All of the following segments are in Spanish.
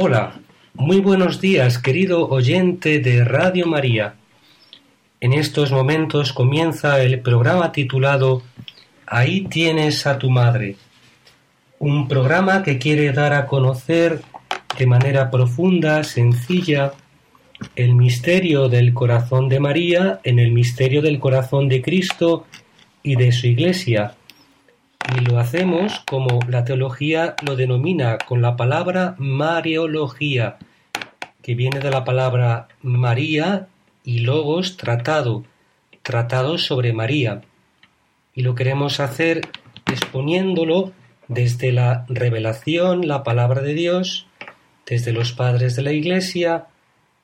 Hola, muy buenos días, querido oyente de Radio María. En estos momentos comienza el programa titulado Ahí tienes a tu madre, un programa que quiere dar a conocer de manera profunda, sencilla, el misterio del corazón de María en el misterio del corazón de Cristo y de su Iglesia. Y lo hacemos como la teología lo denomina con la palabra Mariología, que viene de la palabra María y logos tratado, tratado sobre María. Y lo queremos hacer exponiéndolo desde la revelación, la palabra de Dios, desde los padres de la Iglesia,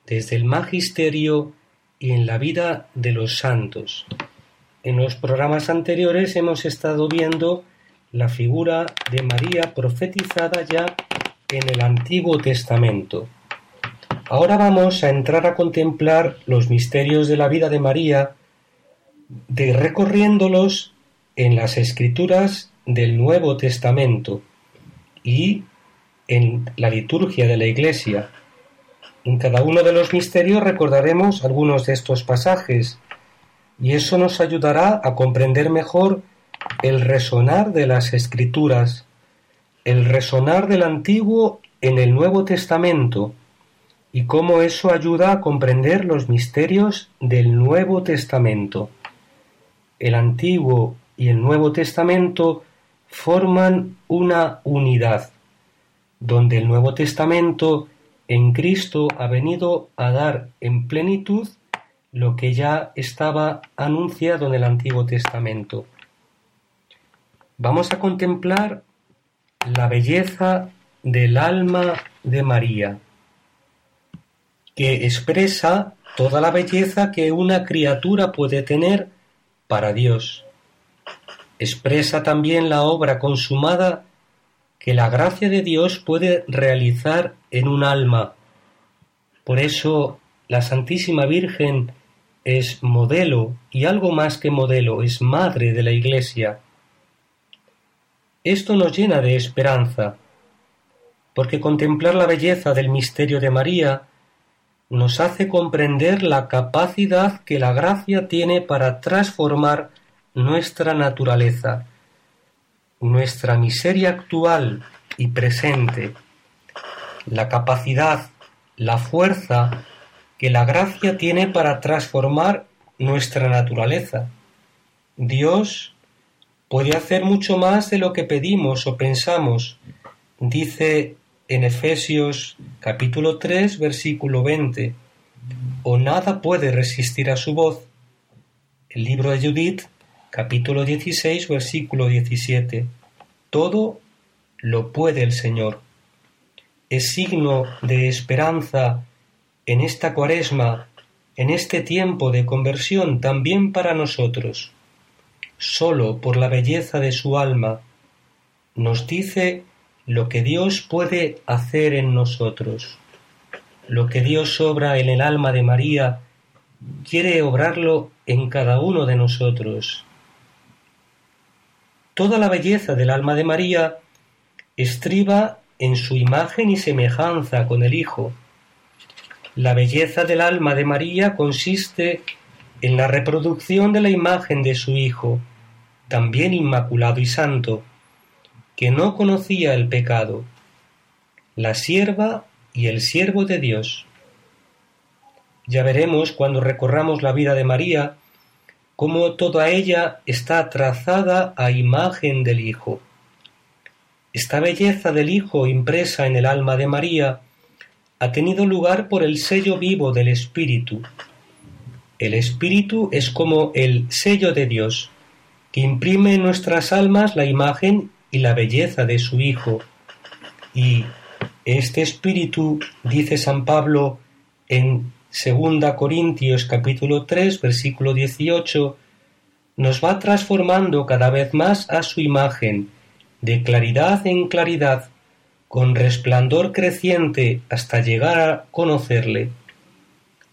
desde el magisterio y en la vida de los santos. En los programas anteriores hemos estado viendo la figura de María profetizada ya en el Antiguo Testamento. Ahora vamos a entrar a contemplar los misterios de la vida de María, de recorriéndolos en las escrituras del Nuevo Testamento y en la liturgia de la Iglesia. En cada uno de los misterios recordaremos algunos de estos pasajes y eso nos ayudará a comprender mejor el resonar de las escrituras, el resonar del Antiguo en el Nuevo Testamento y cómo eso ayuda a comprender los misterios del Nuevo Testamento. El Antiguo y el Nuevo Testamento forman una unidad, donde el Nuevo Testamento en Cristo ha venido a dar en plenitud lo que ya estaba anunciado en el Antiguo Testamento. Vamos a contemplar la belleza del alma de María, que expresa toda la belleza que una criatura puede tener para Dios. Expresa también la obra consumada que la gracia de Dios puede realizar en un alma. Por eso la Santísima Virgen es modelo y algo más que modelo, es madre de la Iglesia. Esto nos llena de esperanza, porque contemplar la belleza del misterio de María nos hace comprender la capacidad que la gracia tiene para transformar nuestra naturaleza, nuestra miseria actual y presente, la capacidad, la fuerza que la gracia tiene para transformar nuestra naturaleza. Dios puede hacer mucho más de lo que pedimos o pensamos, dice en Efesios capítulo 3 versículo 20, o nada puede resistir a su voz. El libro de Judith capítulo 16 versículo 17, todo lo puede el Señor. Es signo de esperanza en esta cuaresma, en este tiempo de conversión también para nosotros. Solo por la belleza de su alma nos dice lo que Dios puede hacer en nosotros. Lo que Dios obra en el alma de María, quiere obrarlo en cada uno de nosotros. Toda la belleza del alma de María estriba en su imagen y semejanza con el Hijo. La belleza del alma de María consiste en la reproducción de la imagen de su Hijo, también inmaculado y santo, que no conocía el pecado, la sierva y el siervo de Dios. Ya veremos cuando recorramos la vida de María como toda ella está trazada a imagen del Hijo. Esta belleza del Hijo impresa en el alma de María ha tenido lugar por el sello vivo del Espíritu. El Espíritu es como el sello de Dios, que imprime en nuestras almas la imagen y la belleza de su Hijo. Y este Espíritu, dice San Pablo en 2 Corintios capítulo 3 versículo 18, nos va transformando cada vez más a su imagen, de claridad en claridad, con resplandor creciente hasta llegar a conocerle.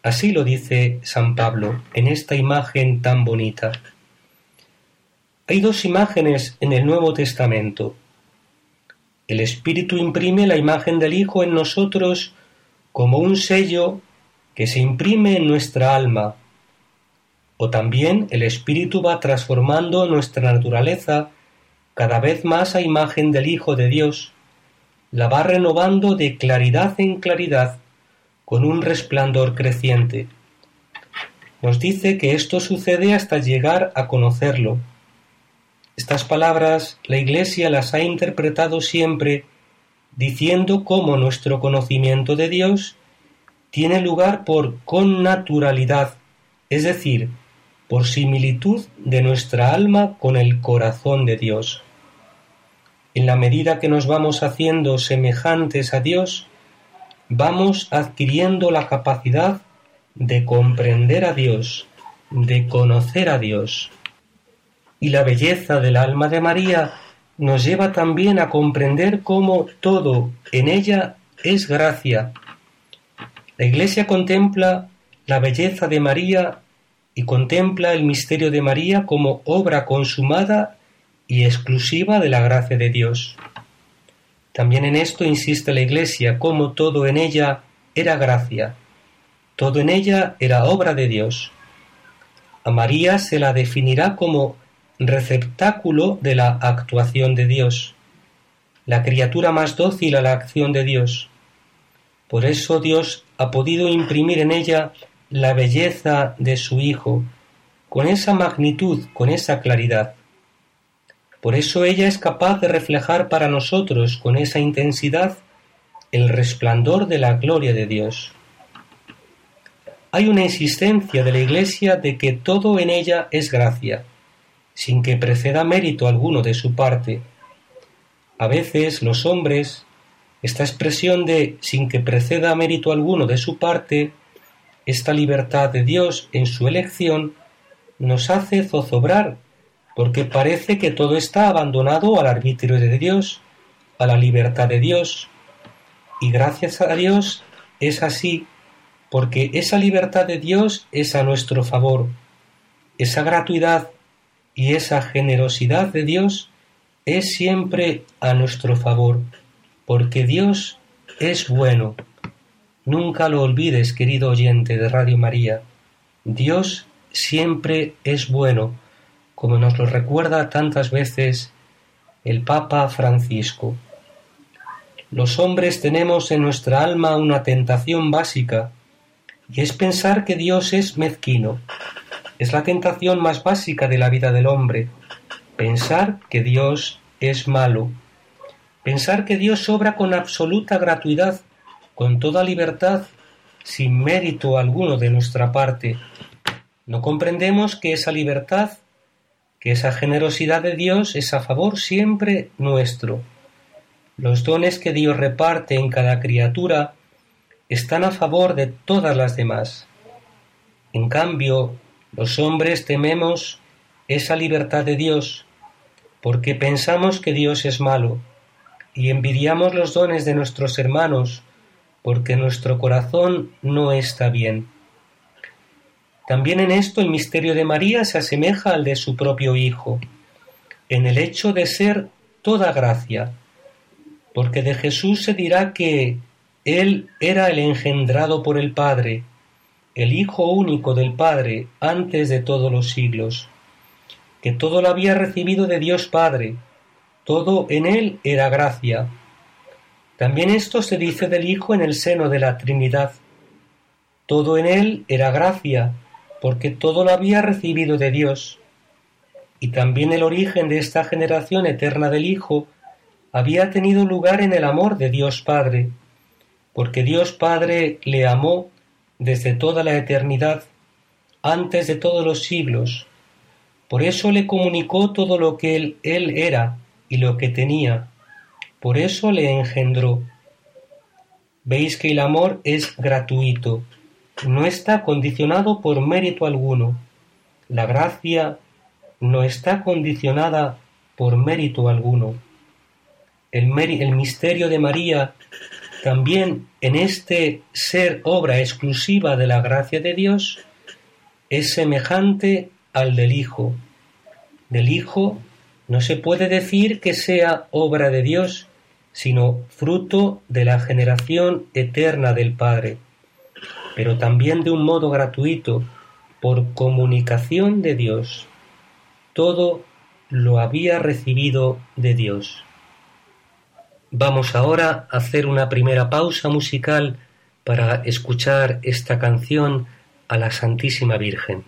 Así lo dice San Pablo en esta imagen tan bonita. Hay dos imágenes en el Nuevo Testamento. El Espíritu imprime la imagen del Hijo en nosotros como un sello que se imprime en nuestra alma, o también el Espíritu va transformando nuestra naturaleza cada vez más a imagen del Hijo de Dios, la va renovando de claridad en claridad con un resplandor creciente. Nos dice que esto sucede hasta llegar a conocerlo. Estas palabras la Iglesia las ha interpretado siempre diciendo cómo nuestro conocimiento de Dios tiene lugar por connaturalidad, es decir, por similitud de nuestra alma con el corazón de Dios. En la medida que nos vamos haciendo semejantes a Dios, vamos adquiriendo la capacidad de comprender a Dios, de conocer a Dios. Y la belleza del alma de María nos lleva también a comprender cómo todo en ella es gracia, la Iglesia contempla la belleza de María y contempla el misterio de María como obra consumada y exclusiva de la gracia de Dios. También en esto insiste la Iglesia, como todo en ella era gracia, todo en ella era obra de Dios. A María se la definirá como receptáculo de la actuación de Dios, la criatura más dócil a la acción de Dios. Por eso Dios ha podido imprimir en ella la belleza de su Hijo, con esa magnitud, con esa claridad. Por eso ella es capaz de reflejar para nosotros con esa intensidad el resplandor de la gloria de Dios. Hay una insistencia de la Iglesia de que todo en ella es gracia, sin que preceda mérito alguno de su parte. A veces los hombres, esta expresión de sin que preceda mérito alguno de su parte, esta libertad de Dios en su elección, nos hace zozobrar, porque parece que todo está abandonado al arbitrio de Dios, a la libertad de Dios. Y gracias a Dios es así, porque esa libertad de Dios es a nuestro favor. Esa gratuidad y esa generosidad de Dios es siempre a nuestro favor porque Dios es bueno. Nunca lo olvides, querido oyente de Radio María. Dios siempre es bueno, como nos lo recuerda tantas veces el Papa Francisco. Los hombres tenemos en nuestra alma una tentación básica, y es pensar que Dios es mezquino. Es la tentación más básica de la vida del hombre, pensar que Dios es malo, Pensar que Dios obra con absoluta gratuidad, con toda libertad, sin mérito alguno de nuestra parte. No comprendemos que esa libertad, que esa generosidad de Dios es a favor siempre nuestro. Los dones que Dios reparte en cada criatura están a favor de todas las demás. En cambio, los hombres tememos esa libertad de Dios, porque pensamos que Dios es malo y envidiamos los dones de nuestros hermanos, porque nuestro corazón no está bien. También en esto el misterio de María se asemeja al de su propio Hijo, en el hecho de ser toda gracia, porque de Jesús se dirá que Él era el engendrado por el Padre, el Hijo único del Padre antes de todos los siglos, que todo lo había recibido de Dios Padre, todo en él era gracia. También esto se dice del Hijo en el seno de la Trinidad. Todo en él era gracia, porque todo lo había recibido de Dios, y también el origen de esta generación eterna del Hijo había tenido lugar en el amor de Dios Padre, porque Dios Padre le amó desde toda la eternidad, antes de todos los siglos. Por eso le comunicó todo lo que él, él era y lo que tenía. Por eso le engendró. Veis que el amor es gratuito, no está condicionado por mérito alguno. La gracia no está condicionada por mérito alguno. El, el misterio de María también en este ser obra exclusiva de la gracia de Dios es semejante al del Hijo. Del Hijo no se puede decir que sea obra de Dios, sino fruto de la generación eterna del Padre, pero también de un modo gratuito, por comunicación de Dios. Todo lo había recibido de Dios. Vamos ahora a hacer una primera pausa musical para escuchar esta canción a la Santísima Virgen.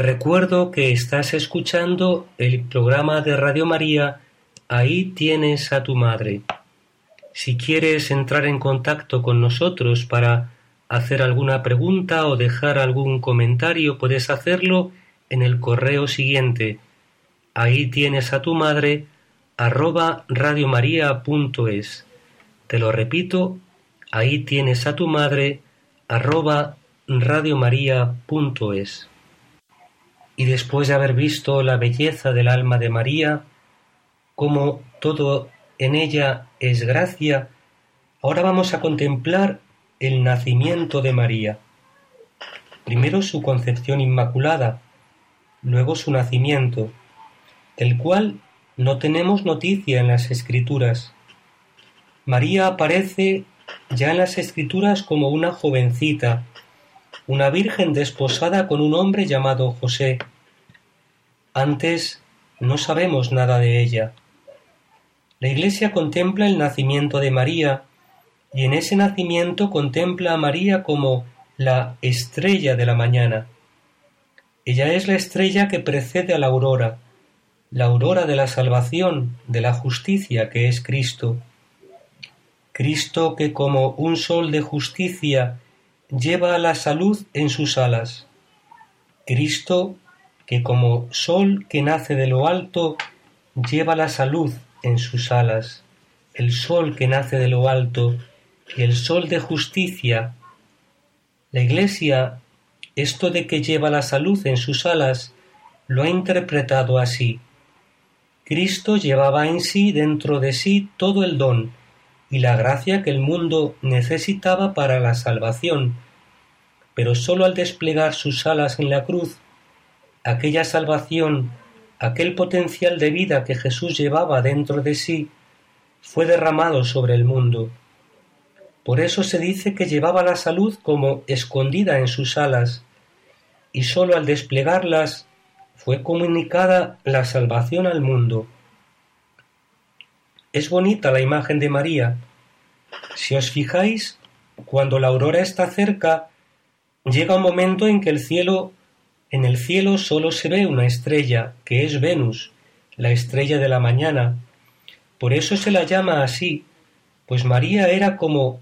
Recuerdo que estás escuchando el programa de Radio María Ahí tienes a tu madre. Si quieres entrar en contacto con nosotros para hacer alguna pregunta o dejar algún comentario, puedes hacerlo en el correo siguiente. Ahí tienes a tu madre arroba radiomaria.es. Te lo repito, ahí tienes a tu madre arroba radiomaria.es. Y después de haber visto la belleza del alma de María, como todo en ella es gracia, ahora vamos a contemplar el nacimiento de María. Primero su concepción inmaculada, luego su nacimiento, del cual no tenemos noticia en las escrituras. María aparece ya en las escrituras como una jovencita, una virgen desposada con un hombre llamado José. Antes no sabemos nada de ella. La Iglesia contempla el nacimiento de María y en ese nacimiento contempla a María como la estrella de la mañana. Ella es la estrella que precede a la aurora, la aurora de la salvación, de la justicia que es Cristo. Cristo que como un sol de justicia lleva la salud en sus alas. Cristo, que como sol que nace de lo alto, lleva la salud en sus alas. El sol que nace de lo alto y el sol de justicia. La Iglesia, esto de que lleva la salud en sus alas, lo ha interpretado así. Cristo llevaba en sí dentro de sí todo el don, y la gracia que el mundo necesitaba para la salvación, pero sólo al desplegar sus alas en la cruz, aquella salvación, aquel potencial de vida que Jesús llevaba dentro de sí, fue derramado sobre el mundo. Por eso se dice que llevaba la salud como escondida en sus alas, y sólo al desplegarlas fue comunicada la salvación al mundo. Es bonita la imagen de María. Si os fijáis, cuando la aurora está cerca, llega un momento en que el cielo, en el cielo solo se ve una estrella, que es Venus, la estrella de la mañana. Por eso se la llama así, pues María era como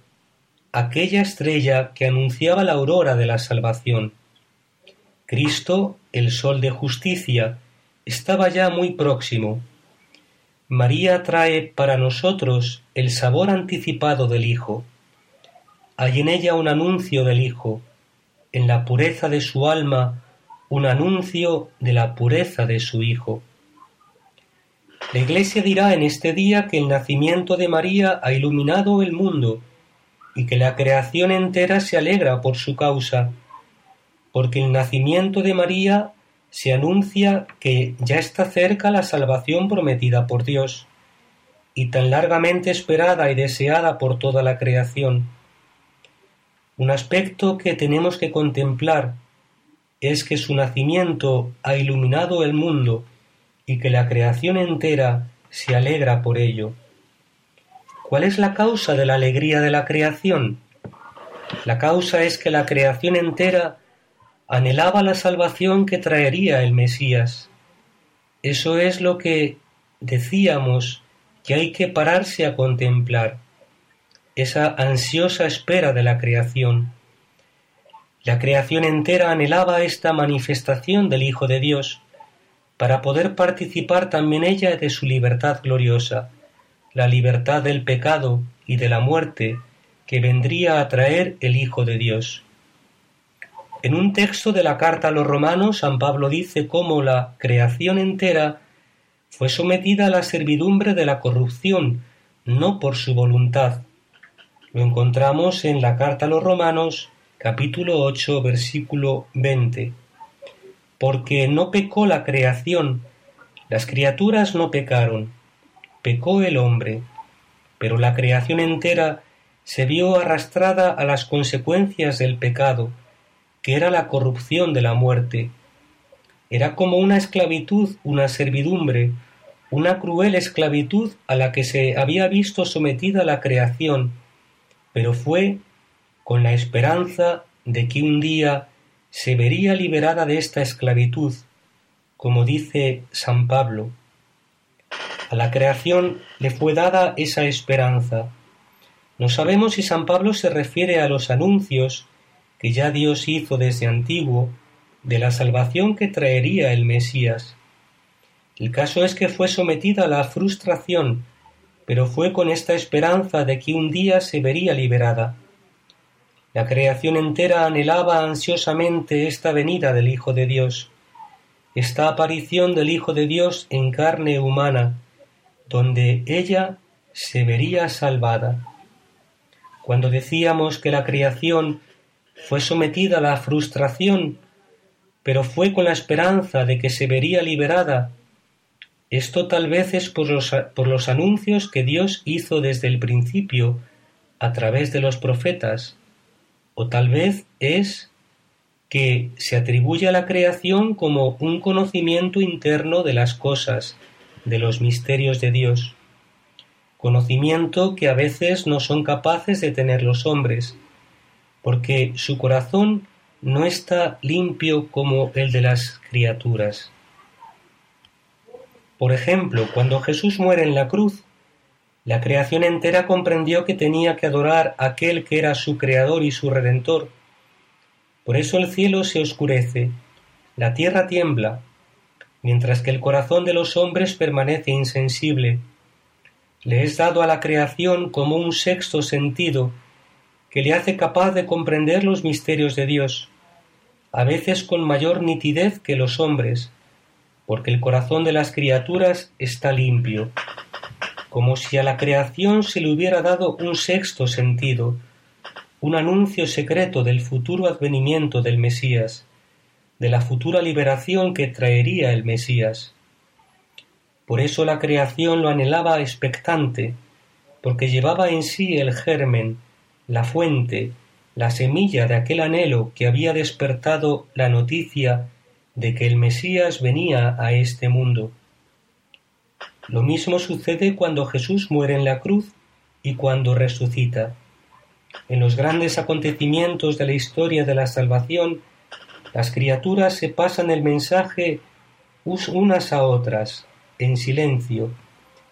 aquella estrella que anunciaba la aurora de la salvación. Cristo, el sol de justicia, estaba ya muy próximo. María trae para nosotros el sabor anticipado del Hijo. Hay en ella un anuncio del Hijo, en la pureza de su alma un anuncio de la pureza de su Hijo. La Iglesia dirá en este día que el nacimiento de María ha iluminado el mundo y que la creación entera se alegra por su causa, porque el nacimiento de María se anuncia que ya está cerca la salvación prometida por Dios, y tan largamente esperada y deseada por toda la creación. Un aspecto que tenemos que contemplar es que su nacimiento ha iluminado el mundo y que la creación entera se alegra por ello. ¿Cuál es la causa de la alegría de la creación? La causa es que la creación entera anhelaba la salvación que traería el Mesías. Eso es lo que decíamos que hay que pararse a contemplar, esa ansiosa espera de la creación. La creación entera anhelaba esta manifestación del Hijo de Dios, para poder participar también ella de su libertad gloriosa, la libertad del pecado y de la muerte que vendría a traer el Hijo de Dios. En un texto de la carta a los romanos, San Pablo dice cómo la creación entera fue sometida a la servidumbre de la corrupción, no por su voluntad. Lo encontramos en la carta a los romanos, capítulo 8, versículo 20. Porque no pecó la creación, las criaturas no pecaron, pecó el hombre, pero la creación entera se vio arrastrada a las consecuencias del pecado, era la corrupción de la muerte. Era como una esclavitud, una servidumbre, una cruel esclavitud a la que se había visto sometida la creación, pero fue con la esperanza de que un día se vería liberada de esta esclavitud, como dice San Pablo. A la creación le fue dada esa esperanza. No sabemos si San Pablo se refiere a los anuncios que ya Dios hizo desde antiguo de la salvación que traería el Mesías. El caso es que fue sometida a la frustración, pero fue con esta esperanza de que un día se vería liberada. La creación entera anhelaba ansiosamente esta venida del Hijo de Dios, esta aparición del Hijo de Dios en carne humana, donde ella se vería salvada. Cuando decíamos que la creación fue sometida a la frustración, pero fue con la esperanza de que se vería liberada, esto tal vez es por los, anuncios que Dios hizo desde el principio a través de los profetas, o tal vez es que se atribuye a la creación como un conocimiento interno de las cosas, de los misterios de Dios, conocimiento que a veces no son capaces de tener los hombres, porque su corazón no está limpio como el de las criaturas. Por ejemplo, cuando Jesús muere en la cruz, la creación entera comprendió que tenía que adorar a aquel que era su creador y su redentor. Por eso el cielo se oscurece, la tierra tiembla, mientras que el corazón de los hombres permanece insensible. Le es dado a la creación como un sexto sentido que le hace capaz de comprender los misterios de Dios, a veces con mayor nitidez que los hombres, porque el corazón de las criaturas está limpio, como si a la creación se le hubiera dado un sexto sentido, un anuncio secreto del futuro advenimiento del Mesías, de la futura liberación que traería el Mesías. Por eso la creación lo anhelaba expectante, porque llevaba en sí el germen, la fuente, la semilla de aquel anhelo que había despertado la noticia de que el Mesías venía a este mundo. Lo mismo sucede cuando Jesús muere en la cruz y cuando resucita. En los grandes acontecimientos de la historia de la salvación, las criaturas se pasan el mensaje unas a otras, en silencio,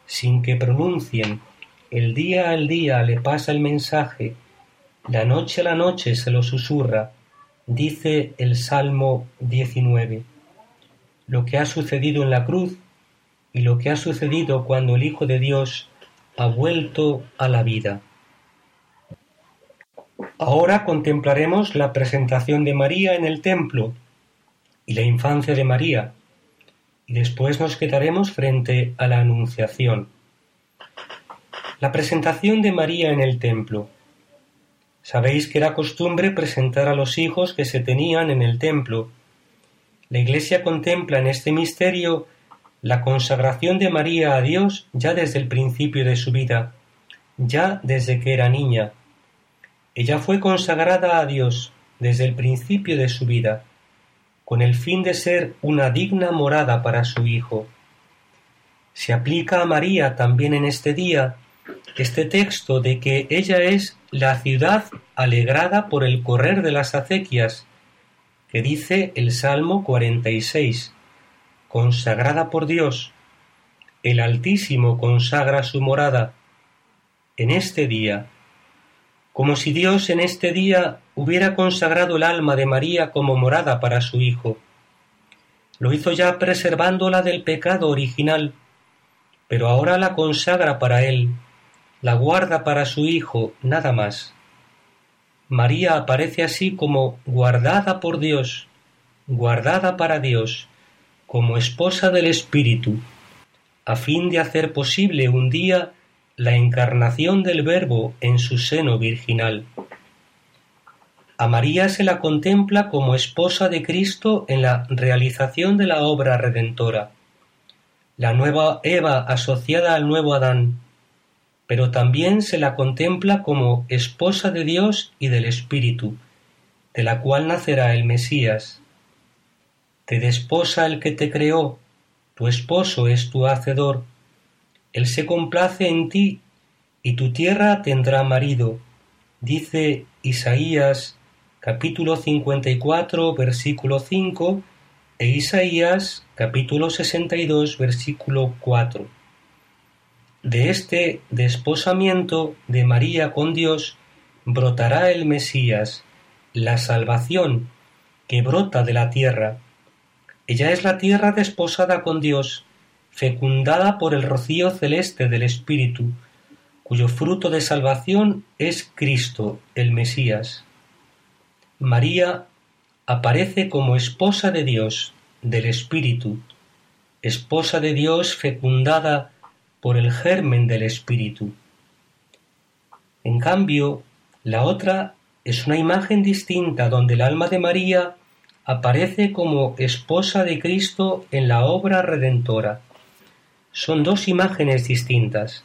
sin que pronuncien. El día al día le pasa el mensaje, la noche a la noche se lo susurra, dice el Salmo 19. Lo que ha sucedido en la cruz y lo que ha sucedido cuando el Hijo de Dios ha vuelto a la vida. Ahora contemplaremos la presentación de María en el templo y la infancia de María, y después nos quedaremos frente a la Anunciación. La presentación de María en el templo. Sabéis que era costumbre presentar a los hijos que se tenían en el templo. La Iglesia contempla en este misterio la consagración de María a Dios ya desde el principio de su vida, ya desde que era niña. Ella fue consagrada a Dios desde el principio de su vida, con el fin de ser una digna morada para su Hijo. Se aplica a María también en este día este texto de que ella es la ciudad alegrada por el correr de las acequias, que dice el Salmo 46, consagrada por Dios, el Altísimo consagra su morada, en este día, como si Dios en este día hubiera consagrado el alma de María como morada para su Hijo. Lo hizo ya preservándola del pecado original, pero ahora la consagra para Él, la guarda para su Hijo, nada más. María aparece así como guardada por Dios, guardada para Dios, como esposa del Espíritu, a fin de hacer posible un día la encarnación del Verbo en su seno virginal. A María se la contempla como esposa de Cristo en la realización de la obra redentora, la nueva Eva asociada al nuevo Adán, pero también se la contempla como esposa de Dios y del Espíritu, de la cual nacerá el Mesías. Te desposa el que te creó, tu esposo es tu hacedor, él se complace en ti, y tu tierra tendrá marido, dice Isaías capítulo 54, versículo 5, e Isaías, capítulo 62, versículo 4. De este desposamiento de María con Dios brotará el Mesías, la salvación que brota de la tierra. Ella es la tierra desposada con Dios, fecundada por el rocío celeste del Espíritu, cuyo fruto de salvación es Cristo, el Mesías. María aparece como esposa de Dios, del Espíritu, esposa de Dios fecundada por el germen del Espíritu. En cambio, la otra es una imagen distinta donde el alma de María aparece como esposa de Cristo en la obra redentora. Son dos imágenes distintas.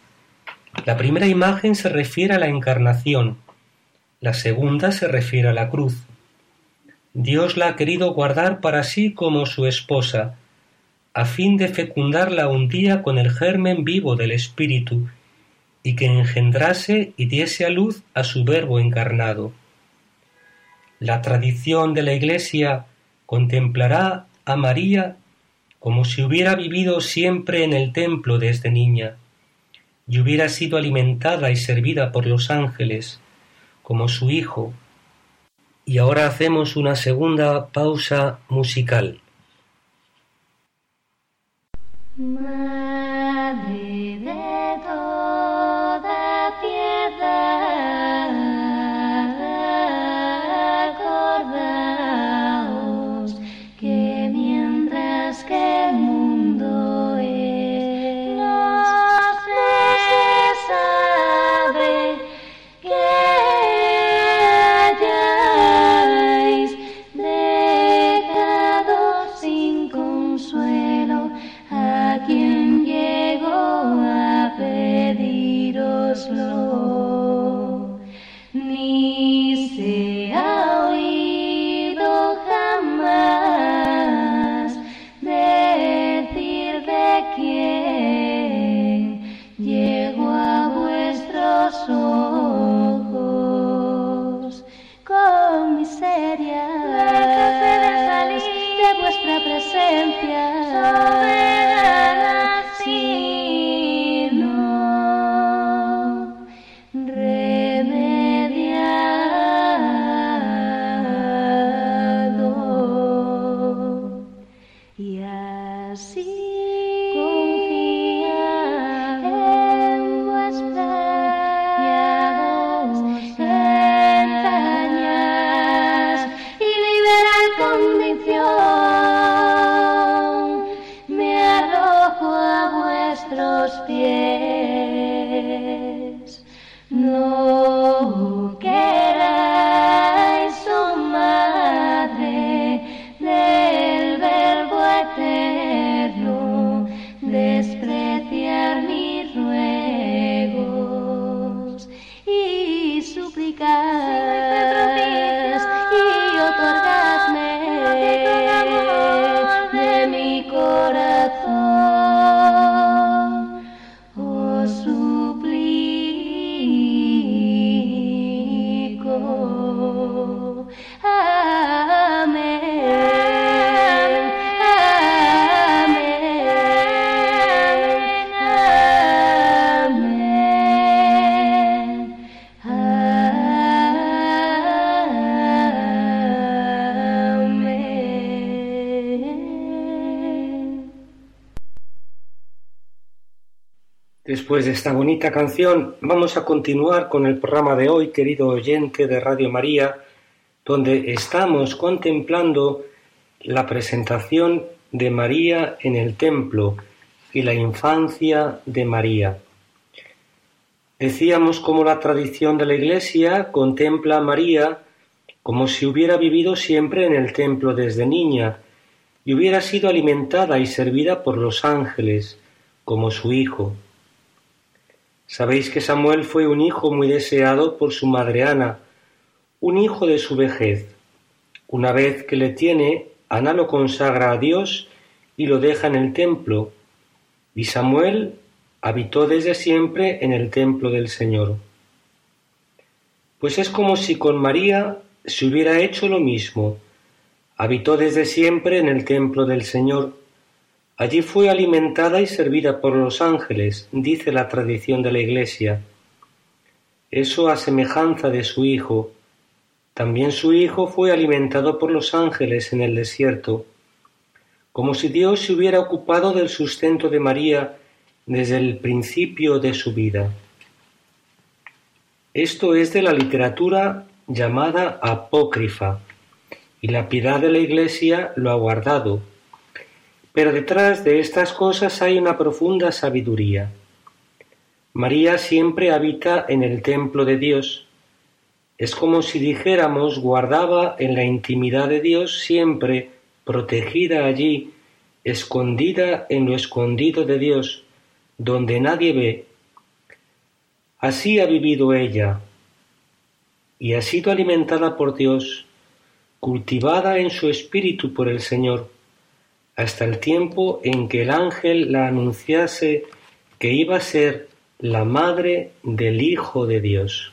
La primera imagen se refiere a la encarnación, la segunda se refiere a la cruz. Dios la ha querido guardar para sí como su esposa, a fin de fecundarla un día con el germen vivo del Espíritu, y que engendrase y diese a luz a su Verbo encarnado. La tradición de la Iglesia contemplará a María como si hubiera vivido siempre en el templo desde niña, y hubiera sido alimentada y servida por los ángeles, como su Hijo. Y ahora hacemos una segunda pausa musical. Madre Después de esta bonita canción, vamos a continuar con el programa de hoy, querido oyente de Radio María, donde estamos contemplando la presentación de María en el templo y la infancia de María. Decíamos cómo la tradición de la Iglesia contempla a María como si hubiera vivido siempre en el templo desde niña y hubiera sido alimentada y servida por los ángeles como su hijo. Sabéis que Samuel fue un hijo muy deseado por su madre Ana, un hijo de su vejez. Una vez que le tiene, Ana lo consagra a Dios y lo deja en el templo, y Samuel habitó desde siempre en el templo del Señor. Pues es como si con María se hubiera hecho lo mismo. Habitó desde siempre en el templo del Señor. Allí fue alimentada y servida por los ángeles, dice la tradición de la Iglesia. Eso a semejanza de su Hijo. También su Hijo fue alimentado por los ángeles en el desierto, como si Dios se hubiera ocupado del sustento de María desde el principio de su vida. Esto es de la literatura llamada apócrifa, y la piedad de la Iglesia lo ha guardado. Pero detrás de estas cosas hay una profunda sabiduría. María siempre habita en el templo de Dios. Es como si dijéramos guardaba en la intimidad de Dios siempre, protegida allí, escondida en lo escondido de Dios, donde nadie ve. Así ha vivido ella, y ha sido alimentada por Dios, cultivada en su espíritu por el Señor, hasta el tiempo en que el ángel la anunciase que iba a ser la madre del Hijo de Dios.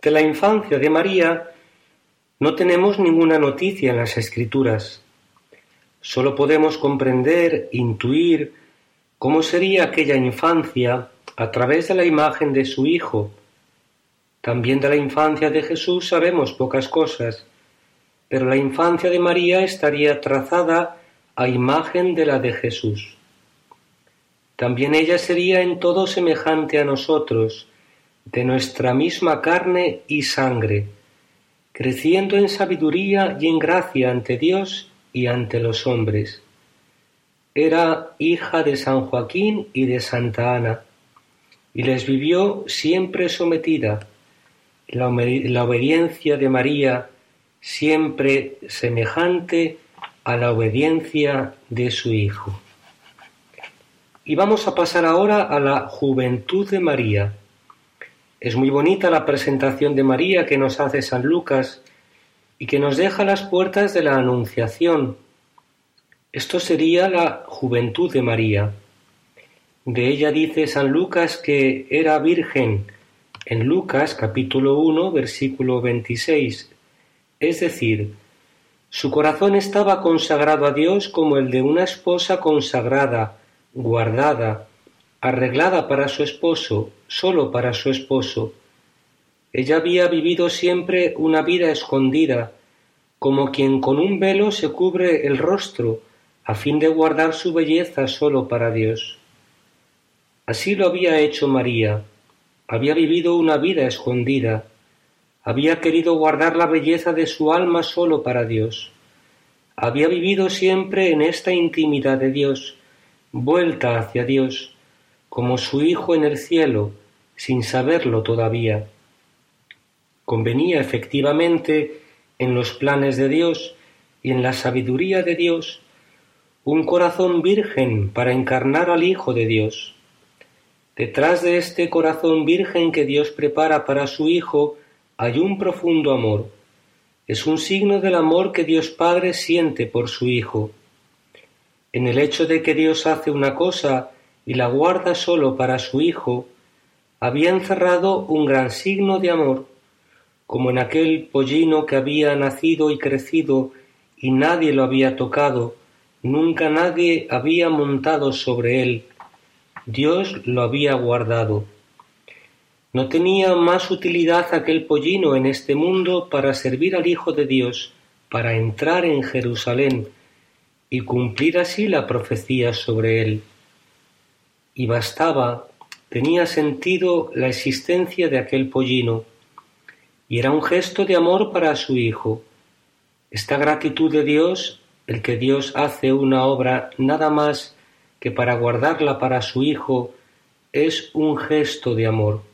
De la infancia de María no tenemos ninguna noticia en las Escrituras. Solo podemos comprender, intuir cómo sería aquella infancia a través de la imagen de su Hijo. También de la infancia de Jesús sabemos pocas cosas, pero la infancia de María estaría trazada a imagen de la de Jesús. También ella sería en todo semejante a nosotros, de nuestra misma carne y sangre, creciendo en sabiduría y en gracia ante Dios y ante los hombres. Era hija de San Joaquín y de Santa Ana, y les vivió siempre sometida, la, obediencia de María siempre semejante a la obediencia de su Hijo. Y vamos a pasar ahora a la juventud de María. Es muy bonita la presentación de María que nos hace San Lucas y que nos deja las puertas de la Anunciación. Esto sería la juventud de María. De ella dice San Lucas que era virgen en Lucas capítulo 1 versículo 26, es decir, su corazón estaba consagrado a Dios como el de una esposa consagrada, guardada, arreglada para su esposo, solo para su esposo, ella había vivido siempre una vida escondida, como quien con un velo se cubre el rostro, a fin de guardar su belleza solo para Dios. Así lo había hecho María, había vivido una vida escondida, había querido guardar la belleza de su alma solo para Dios, había vivido siempre en esta intimidad de Dios, vuelta hacia Dios, como su Hijo en el cielo, sin saberlo todavía. Convenía efectivamente en los planes de Dios y en la sabiduría de Dios un corazón virgen para encarnar al Hijo de Dios. Detrás de este corazón virgen que Dios prepara para su Hijo hay un profundo amor. Es un signo del amor que Dios Padre siente por su Hijo. En el hecho de que Dios hace una cosa y la guarda solo para su Hijo, había encerrado un gran signo de amor como en aquel pollino que había nacido y crecido y nadie lo había tocado, nunca nadie había montado sobre él. Dios lo había guardado. No tenía más utilidad aquel pollino en este mundo para servir al Hijo de Dios, para entrar en Jerusalén y cumplir así la profecía sobre él. Y bastaba, tenía sentido la existencia de aquel pollino, y era un gesto de amor para su Hijo. Esta gratitud de Dios, el que Dios hace una obra nada más que para guardarla para su Hijo, es un gesto de amor.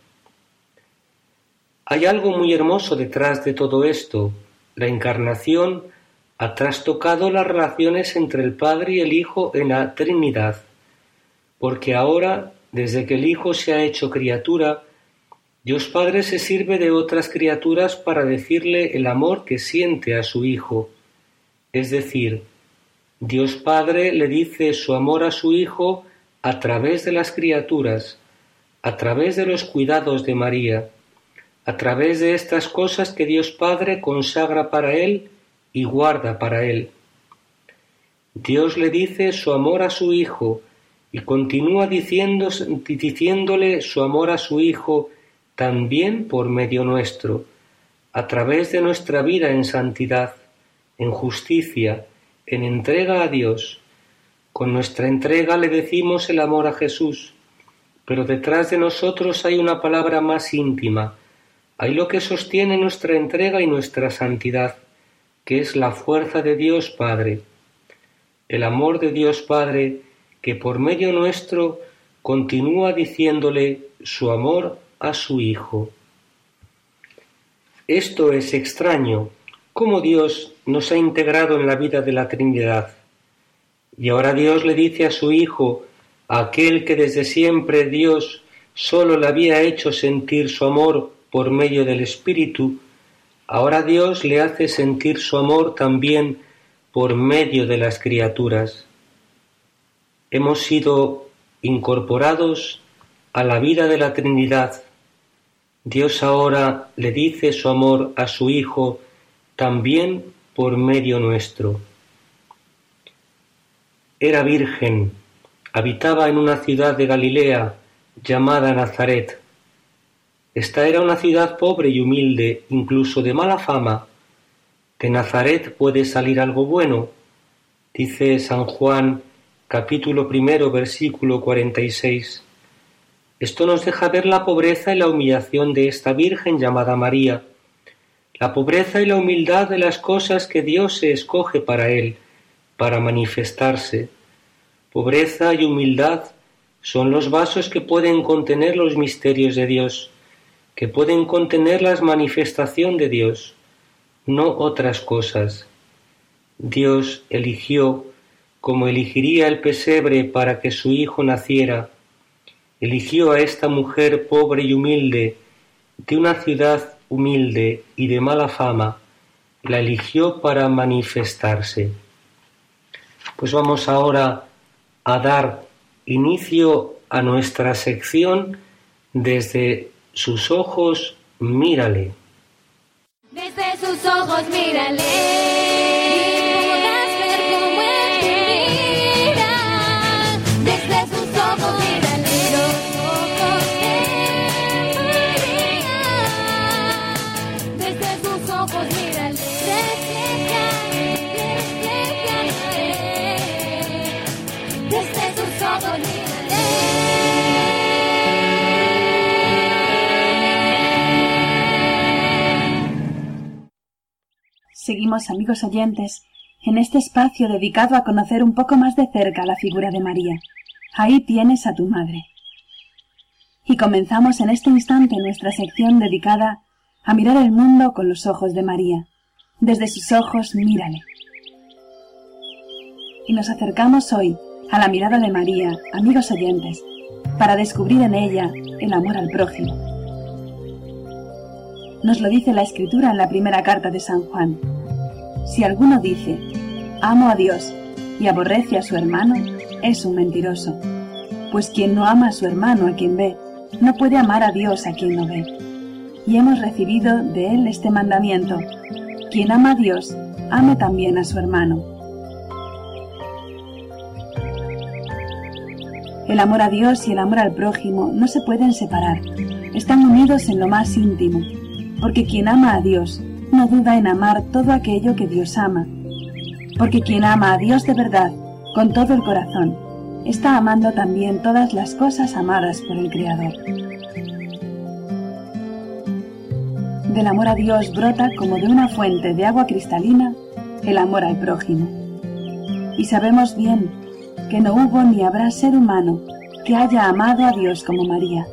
Hay algo muy hermoso detrás de todo esto. La encarnación ha trastocado las relaciones entre el Padre y el Hijo en la Trinidad, porque ahora, desde que el Hijo se ha hecho criatura, Dios Padre se sirve de otras criaturas para decirle el amor que siente a su Hijo. Es decir, Dios Padre le dice su amor a su Hijo a través de las criaturas, a través de los cuidados de María, a través de estas cosas que Dios Padre consagra para Él y guarda para Él. Dios le dice su amor a su Hijo y continúa diciéndole su amor a su Hijo también por medio nuestro, a través de nuestra vida en santidad, en justicia, en entrega a Dios. Con nuestra entrega le decimos el amor a Jesús, pero detrás de nosotros hay una palabra más íntima, hay lo que sostiene nuestra entrega y nuestra santidad, que es la fuerza de Dios Padre. El amor de Dios Padre, que por medio nuestro continúa diciéndole su amor a su Hijo. Esto es extraño, cómo Dios nos ha integrado en la vida de la Trinidad. Y ahora Dios le dice a su Hijo, aquel que desde siempre Dios sólo le había hecho sentir su amor por medio del Espíritu, ahora Dios le hace sentir su amor también por medio de las criaturas. Hemos sido incorporados a la vida de la Trinidad. Dios ahora le dice su amor a su Hijo también por medio nuestro. Era virgen, habitaba en una ciudad de Galilea llamada Nazaret esta era una ciudad pobre y humilde, incluso de mala fama. ¿De Nazaret puede salir algo bueno? Dice San Juan capítulo primero versículo 46. Esto nos deja ver la pobreza y la humillación de esta Virgen llamada María, la pobreza y la humildad de las cosas que Dios se escoge para Él, para manifestarse. Pobreza y humildad son los vasos que pueden contener los misterios de Dios que pueden contener la manifestación de Dios, no otras cosas. Dios eligió, como elegiría el pesebre para que su hijo naciera, eligió a esta mujer pobre y humilde, de una ciudad humilde y de mala fama, la eligió para manifestarse. Pues vamos ahora a dar inicio a nuestra sección desde sus ojos mírale. Desde sus ojos mírale. Seguimos, amigos oyentes, en este espacio dedicado a conocer un poco más de cerca la figura de María. Ahí tienes a tu madre. Y comenzamos en este instante nuestra sección dedicada a mirar el mundo con los ojos de María. Desde sus ojos, mírale. Y nos acercamos hoy a la mirada de María, amigos oyentes, para descubrir en ella el amor al prójimo. Nos lo dice la Escritura en la primera carta de San Juan. Si alguno dice, amo a Dios y aborrece a su hermano, es un mentiroso. Pues quien no ama a su hermano a quien ve, no puede amar a Dios a quien no ve. Y hemos recibido de él este mandamiento, quien ama a Dios, ame también a su hermano. El amor a Dios y el amor al prójimo no se pueden separar, están unidos en lo más íntimo, porque quien ama a Dios no duda en amar todo aquello que Dios ama, porque quien ama a Dios de verdad, con todo el corazón, está amando también todas las cosas amadas por el Creador. Del amor a Dios brota como de una fuente de agua cristalina el amor al prójimo. Y sabemos bien que no hubo ni habrá ser humano que haya amado a Dios como María.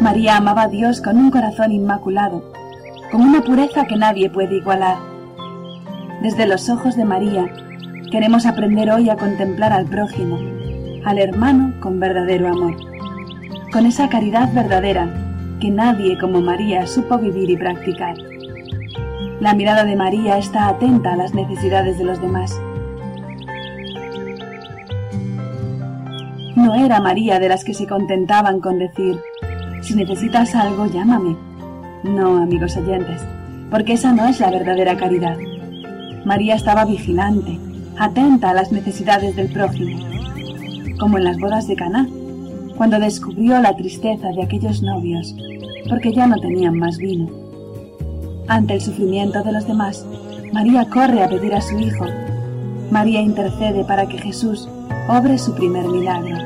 María amaba a Dios con un corazón inmaculado, con una pureza que nadie puede igualar. Desde los ojos de María queremos aprender hoy a contemplar al prójimo, al hermano con verdadero amor, con esa caridad verdadera que nadie como María supo vivir y practicar. La mirada de María está atenta a las necesidades de los demás. No era María de las que se contentaban con decir, si necesitas algo, llámame No, amigos oyentes, porque esa no es la verdadera caridad. María estaba vigilante, atenta a las necesidades del prójimo, como en las bodas de Caná, cuando descubrió la tristeza de aquellos novios, porque ya no tenían más vino. Ante el sufrimiento de los demás, María corre a pedir a su hijo. María intercede para que Jesús obre su primer milagro.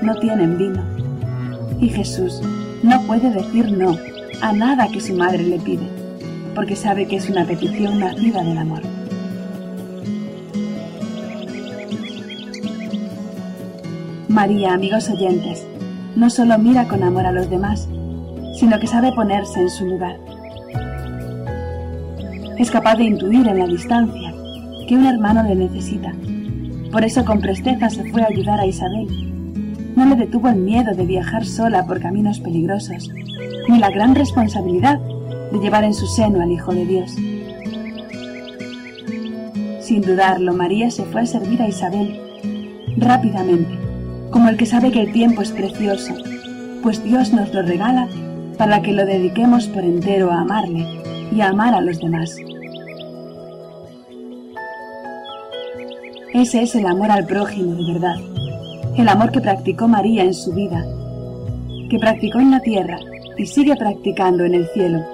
No tienen vino. Y Jesús no puede decir no a nada que su madre le pide, porque sabe que es una petición nacida del amor. María, amigos oyentes, no solo mira con amor a los demás, sino que sabe ponerse en su lugar. Es capaz de intuir en la distancia que un hermano le necesita. Por eso con presteza se fue a ayudar a Isabel. No le detuvo el miedo de viajar sola por caminos peligrosos, ni la gran responsabilidad de llevar en su seno al Hijo de Dios. Sin dudarlo, María se fue a servir a Isabel rápidamente como el que sabe que el tiempo es precioso, pues Dios nos lo regala para que lo dediquemos por entero a amarle y a amar a los demás. Ese es el amor al prójimo de verdad, el amor que practicó María en su vida, que practicó en la tierra y sigue practicando en el cielo.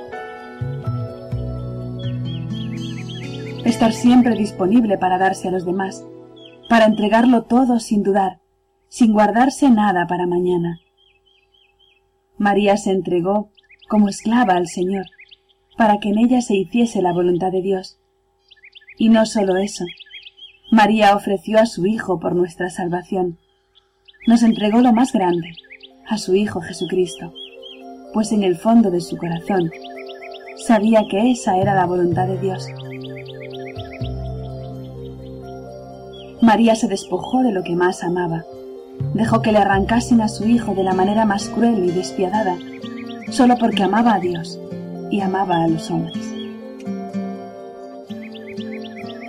Estar siempre disponible para darse a los demás, para entregarlo todo sin dudar, sin guardarse nada para mañana. María se entregó como esclava al Señor, para que en ella se hiciese la voluntad de Dios. Y no sólo eso, María ofreció a su Hijo por nuestra salvación. Nos entregó lo más grande, a su Hijo Jesucristo, pues en el fondo de su corazón sabía que esa era la voluntad de Dios. María se despojó de lo que más amaba, dejó que le arrancasen a su hijo de la manera más cruel y despiadada, solo porque amaba a Dios y amaba a los hombres.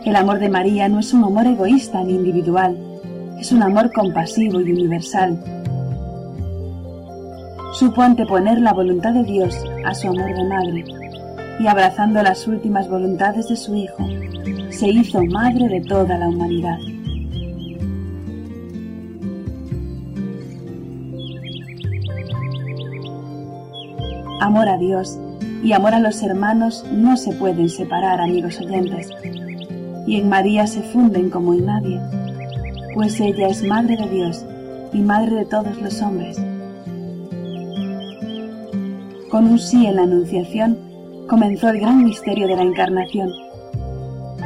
El amor de María no es un amor egoísta ni individual, es un amor compasivo y universal. Supo anteponer la voluntad de Dios a su amor de madre, y abrazando las últimas voluntades de su Hijo, se hizo madre de toda la humanidad. Amor a Dios y amor a los hermanos no se pueden separar, amigos oyentes, y en María se funden como en nadie, pues ella es Madre de Dios y Madre de todos los hombres. Con un sí en la Anunciación comenzó el gran misterio de la Encarnación.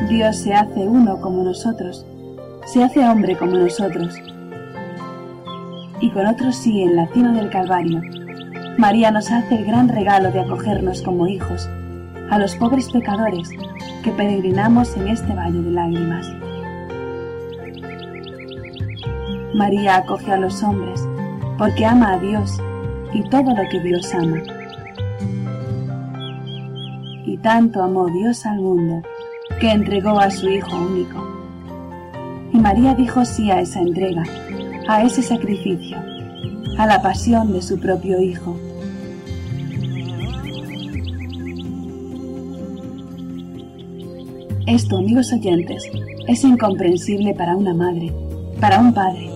Dios se hace uno como nosotros, se hace hombre como nosotros. Y con otro sí en la cima del Calvario María nos hace el gran regalo de acogernos como hijos a los pobres pecadores que peregrinamos en este valle de lágrimas. María acoge a los hombres porque ama a Dios y todo lo que Dios ama. Y tanto amó Dios al mundo que entregó a su Hijo único. Y María dijo sí a esa entrega, a ese sacrificio, a la pasión de su propio Hijo. Esto, amigos oyentes, es incomprensible para una madre, para un padre,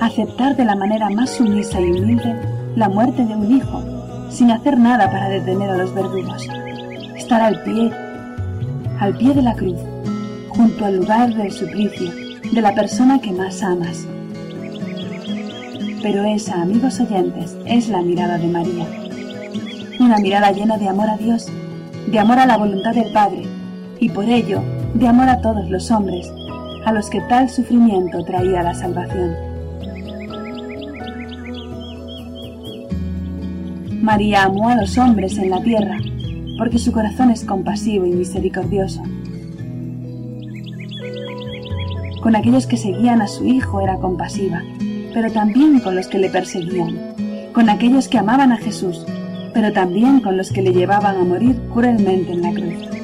aceptar de la manera más sumisa y humilde la muerte de un hijo, sin hacer nada para detener a los verdugos. Estar al pie, al pie de la cruz, junto al lugar del suplicio de la persona que más amas. Pero esa, amigos oyentes, es la mirada de María. Una mirada llena de amor a Dios, de amor a la voluntad del Padre, y por ello de amor a todos los hombres, a los que tal sufrimiento traía la salvación. María amó a los hombres en la tierra, porque su corazón es compasivo y misericordioso. Con aquellos que seguían a su Hijo era compasiva, pero también con los que le perseguían, con aquellos que amaban a Jesús, pero también con los que le llevaban a morir cruelmente en la cruz.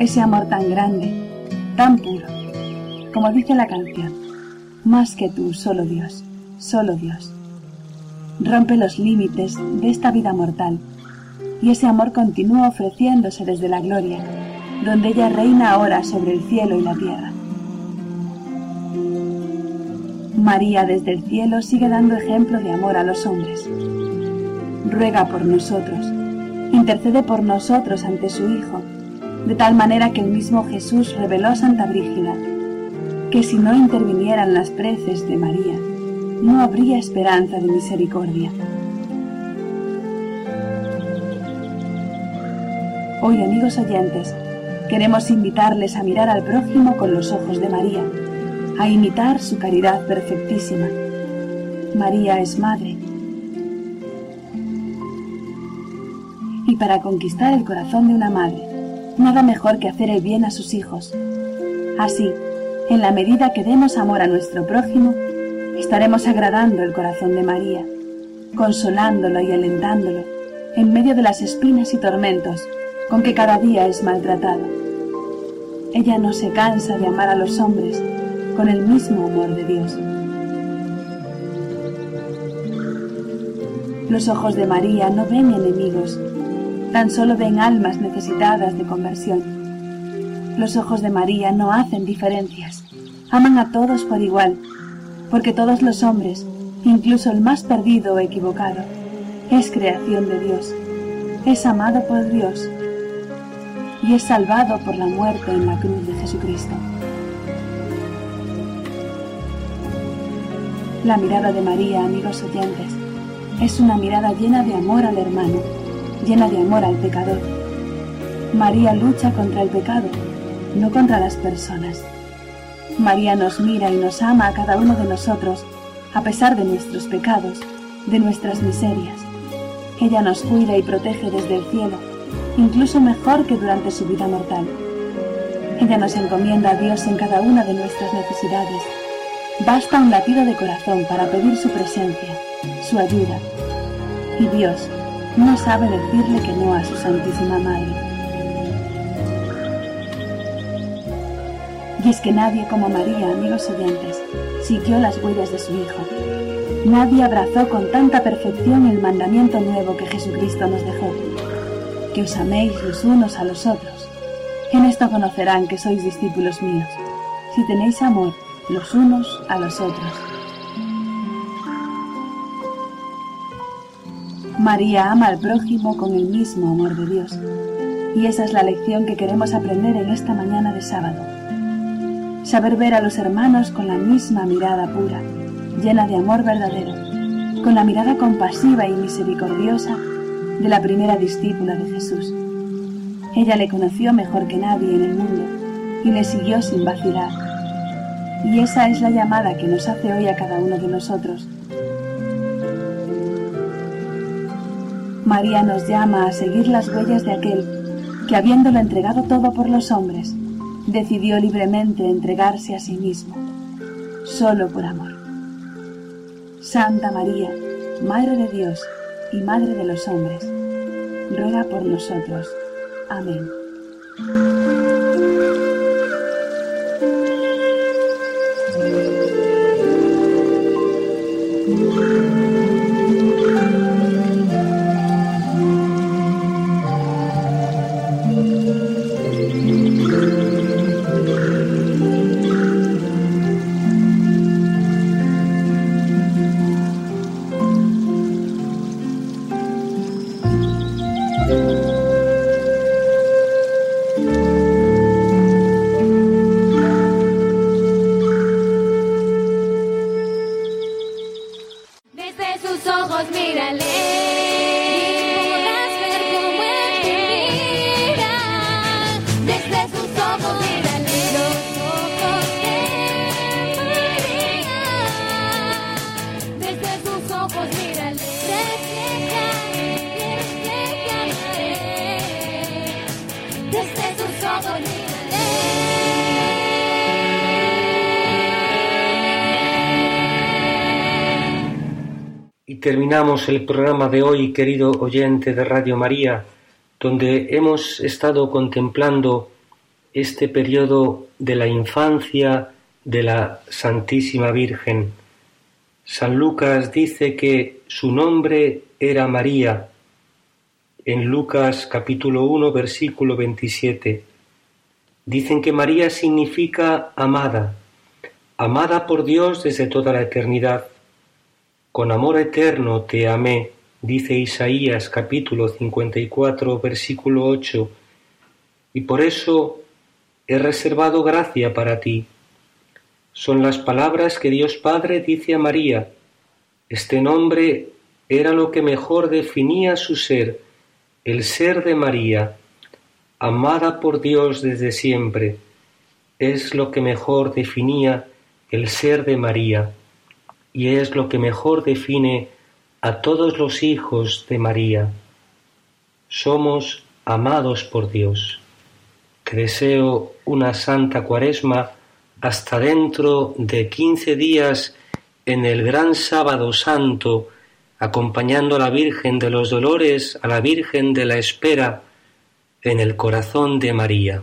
ese amor tan grande, tan puro, como dice la canción, más que tú, solo Dios, solo Dios. Rompe los límites de esta vida mortal y ese amor continúa ofreciéndose desde la gloria, donde ella reina ahora sobre el cielo y la tierra. María desde el cielo sigue dando ejemplo de amor a los hombres. Ruega por nosotros, intercede por nosotros ante su Hijo, de tal manera que el mismo Jesús reveló a Santa Brígida que si no intervinieran las preces de María, no habría esperanza de misericordia. Hoy, amigos oyentes, queremos invitarles a mirar al prójimo con los ojos de María, a imitar su caridad perfectísima. María es madre. Y para conquistar el corazón de una madre, nada mejor que hacer el bien a sus hijos. Así, en la medida que demos amor a nuestro prójimo, estaremos agradando el corazón de María, consolándolo y alentándolo en medio de las espinas y tormentos con que cada día es maltratado. Ella no se cansa de amar a los hombres con el mismo amor de Dios. Los ojos de María no ven enemigos, tan solo ven almas necesitadas de conversión. Los ojos de María no hacen diferencias, aman a todos por igual, porque todos los hombres, incluso el más perdido o equivocado, es creación de Dios, es amado por Dios y es salvado por la muerte en la cruz de Jesucristo. La mirada de María, amigos oyentes, es una mirada llena de amor al hermano, llena de amor al pecador. María lucha contra el pecado, no contra las personas. María nos mira y nos ama a cada uno de nosotros, a pesar de nuestros pecados, de nuestras miserias. Ella nos cuida y protege desde el cielo, incluso mejor que durante su vida mortal. Ella nos encomienda a Dios en cada una de nuestras necesidades. Basta un latido de corazón para pedir su presencia, su ayuda. Y Dios no sabe decirle que no a su Santísima Madre. Es que nadie como María, amigos oyentes, siguió las huellas de su Hijo. Nadie abrazó con tanta perfección el mandamiento nuevo que Jesucristo nos dejó. Que os améis los unos a los otros. En esto conocerán que sois discípulos míos, si tenéis amor los unos a los otros. María ama al prójimo con el mismo amor de Dios. Y esa es la lección que queremos aprender en esta mañana de sábado saber ver a los hermanos con la misma mirada pura, llena de amor verdadero, con la mirada compasiva y misericordiosa de la primera discípula de Jesús. Ella le conoció mejor que nadie en el mundo y le siguió sin vacilar. Y esa es la llamada que nos hace hoy a cada uno de nosotros. María nos llama a seguir las huellas de aquel que habiéndolo entregado todo por los hombres, decidió libremente entregarse a sí mismo, solo por amor. Santa María, Madre de Dios y Madre de los hombres, ruega por nosotros. Amén. Terminamos el programa de hoy, querido oyente de Radio María, donde hemos estado contemplando este periodo de la infancia de la Santísima Virgen, San Lucas dice que su nombre era María. En Lucas capítulo 1 versículo 27. Dicen que María significa amada, amada por Dios desde toda la eternidad. Con amor eterno te amé, dice Isaías capítulo 54 versículo 8, y por eso he reservado gracia para ti. Son las palabras que Dios Padre dice a María. Este nombre era lo que mejor definía su ser, el ser de María, amada por Dios desde siempre, es lo que mejor definía el ser de María y es lo que mejor define a todos los hijos de María. Somos amados por Dios. Que deseo una santa cuaresma hasta dentro de quince días en el gran sábado santo, acompañando a la Virgen de los Dolores, a la Virgen de la Espera, en el corazón de. María,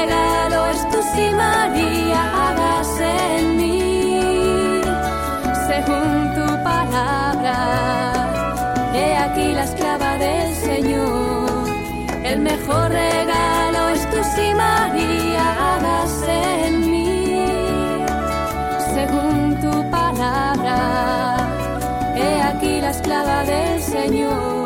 El mejor regalo es tu si María, hágase en mí, según tu palabra. He aquí la esclava del Señor.